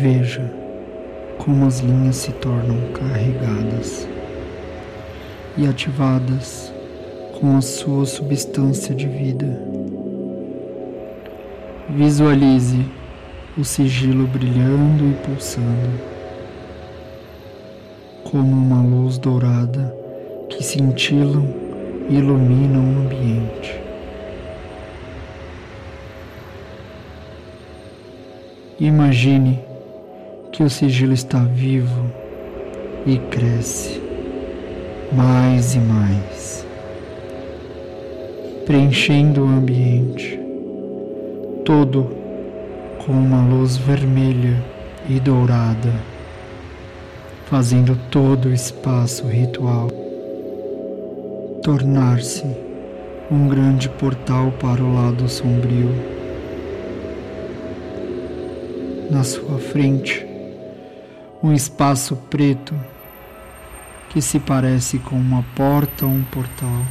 Veja como as linhas se tornam carregadas e ativadas com a sua substância de vida. Visualize o sigilo brilhando e pulsando, como uma luz dourada que cintilam e iluminam o ambiente. Imagine que o sigilo está vivo e cresce mais e mais, preenchendo o ambiente todo com uma luz vermelha e dourada, fazendo todo o espaço ritual tornar-se um grande portal para o lado sombrio. Na sua frente, um espaço preto que se parece com uma porta ou um portal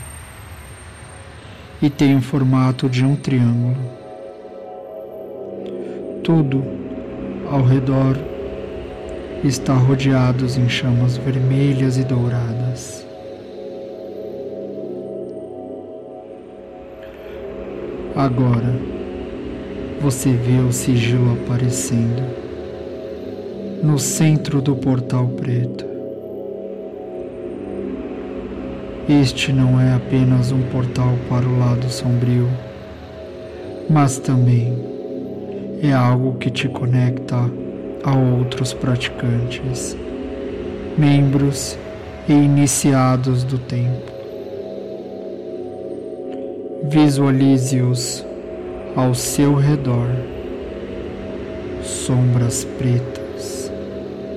e tem o formato de um triângulo. Tudo ao redor está rodeado em chamas vermelhas e douradas. Agora você vê o sigilo aparecendo no centro do portal preto. Este não é apenas um portal para o lado sombrio, mas também é algo que te conecta a outros praticantes, membros e iniciados do tempo. Visualize-os ao seu redor, sombras pretas,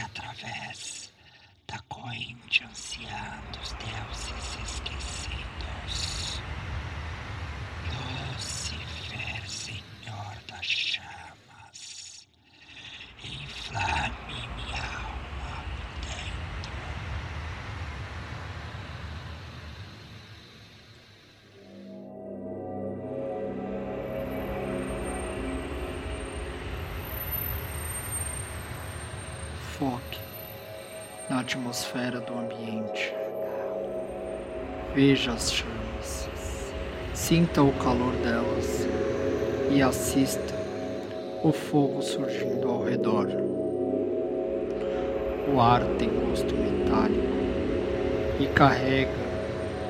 através da corrente anciã dos deuses esquecidos. Foque na atmosfera do ambiente. Veja as chamas, sinta o calor delas e assista o fogo surgindo ao redor. O ar tem gosto metálico e carrega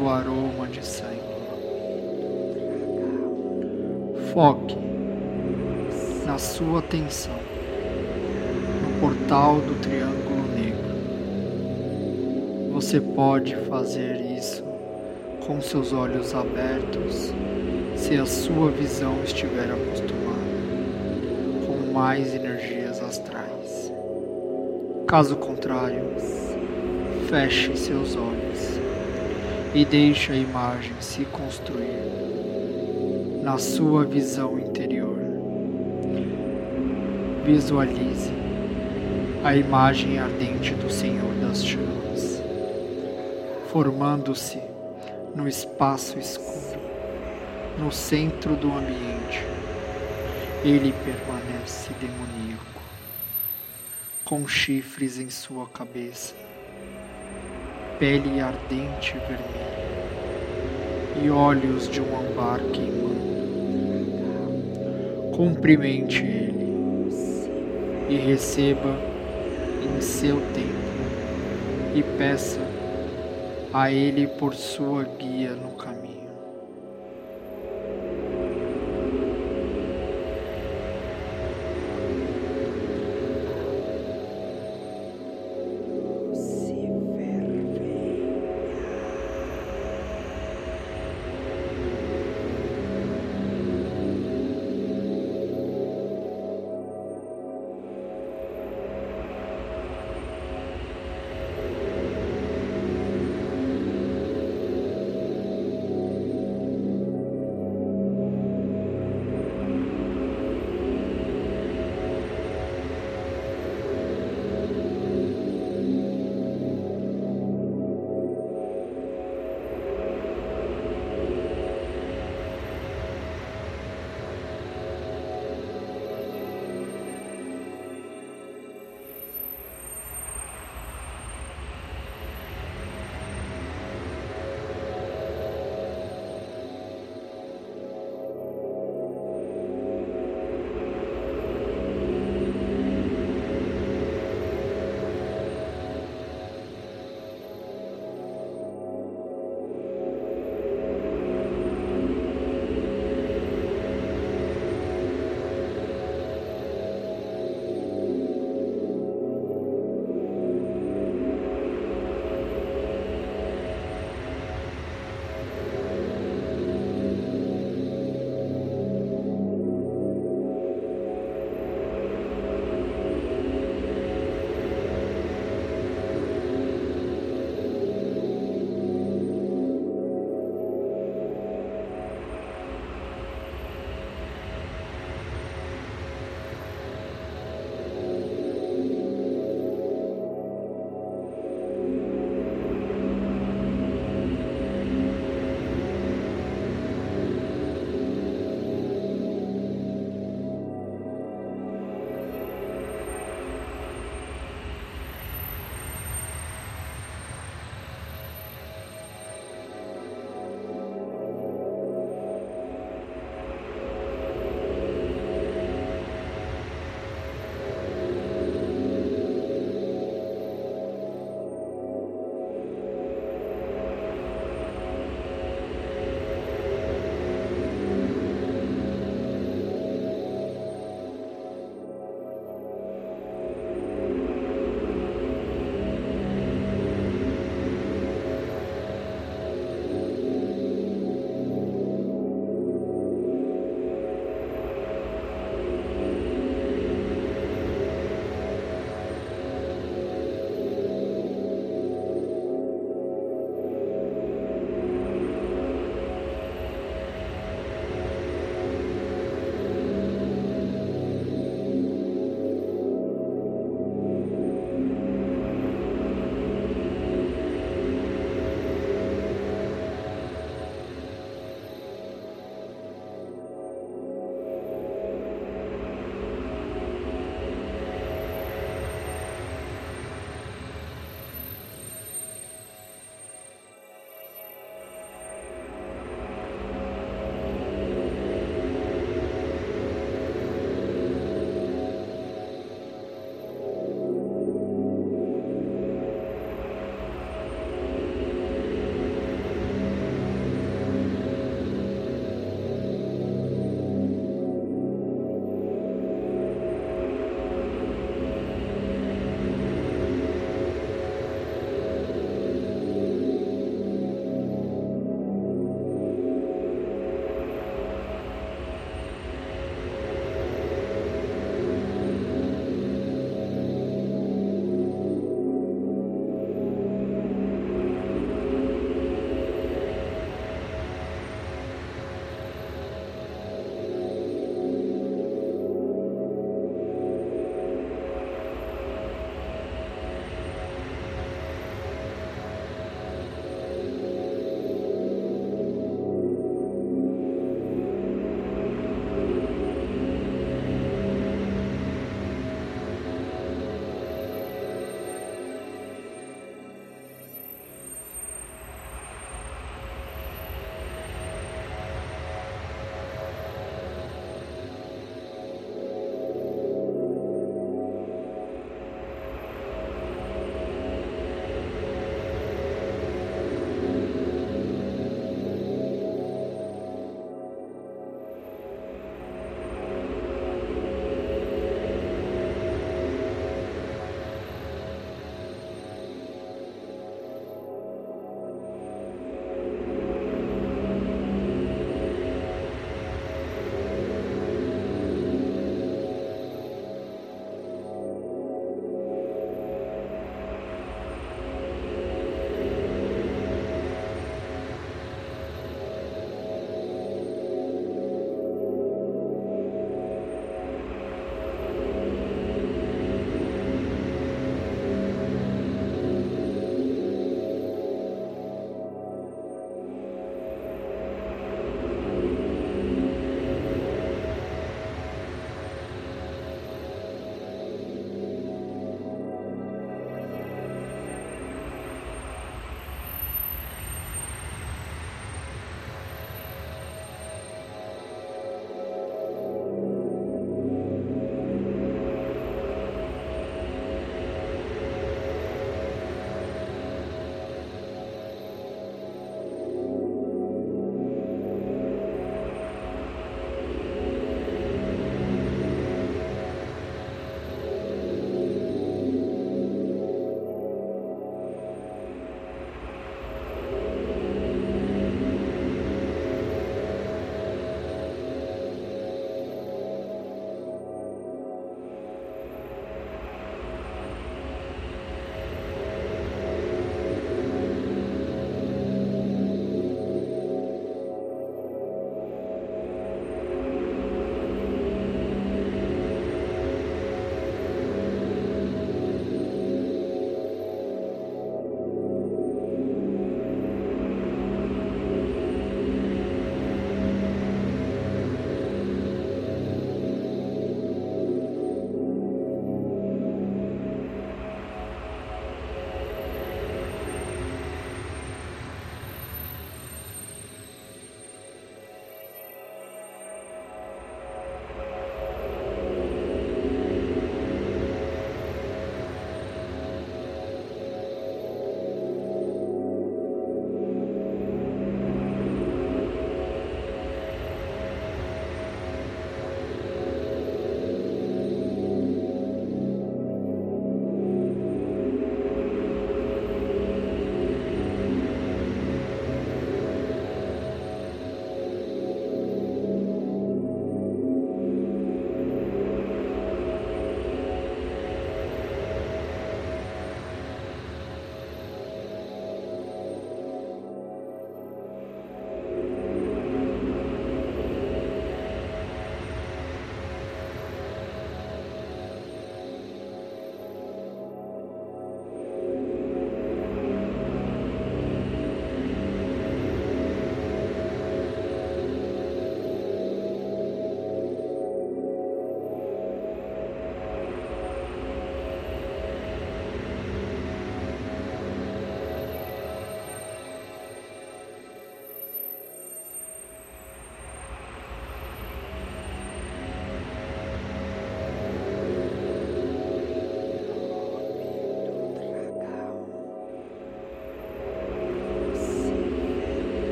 o aroma de sangue. Foque na sua atenção portal do Triângulo Negro. Você pode fazer isso com seus olhos abertos se a sua visão estiver acostumada com mais energias astrais. Caso contrário, feche seus olhos e deixe a imagem se construir na sua visão interior. Visualize a imagem ardente do Senhor das chamas, formando-se no espaço escuro, no centro do ambiente. Ele permanece demoníaco, com chifres em sua cabeça, pele ardente vermelha e olhos de um ambar queimando. cumprimente ele e receba em seu tempo e peça a ele por sua guia no caminho.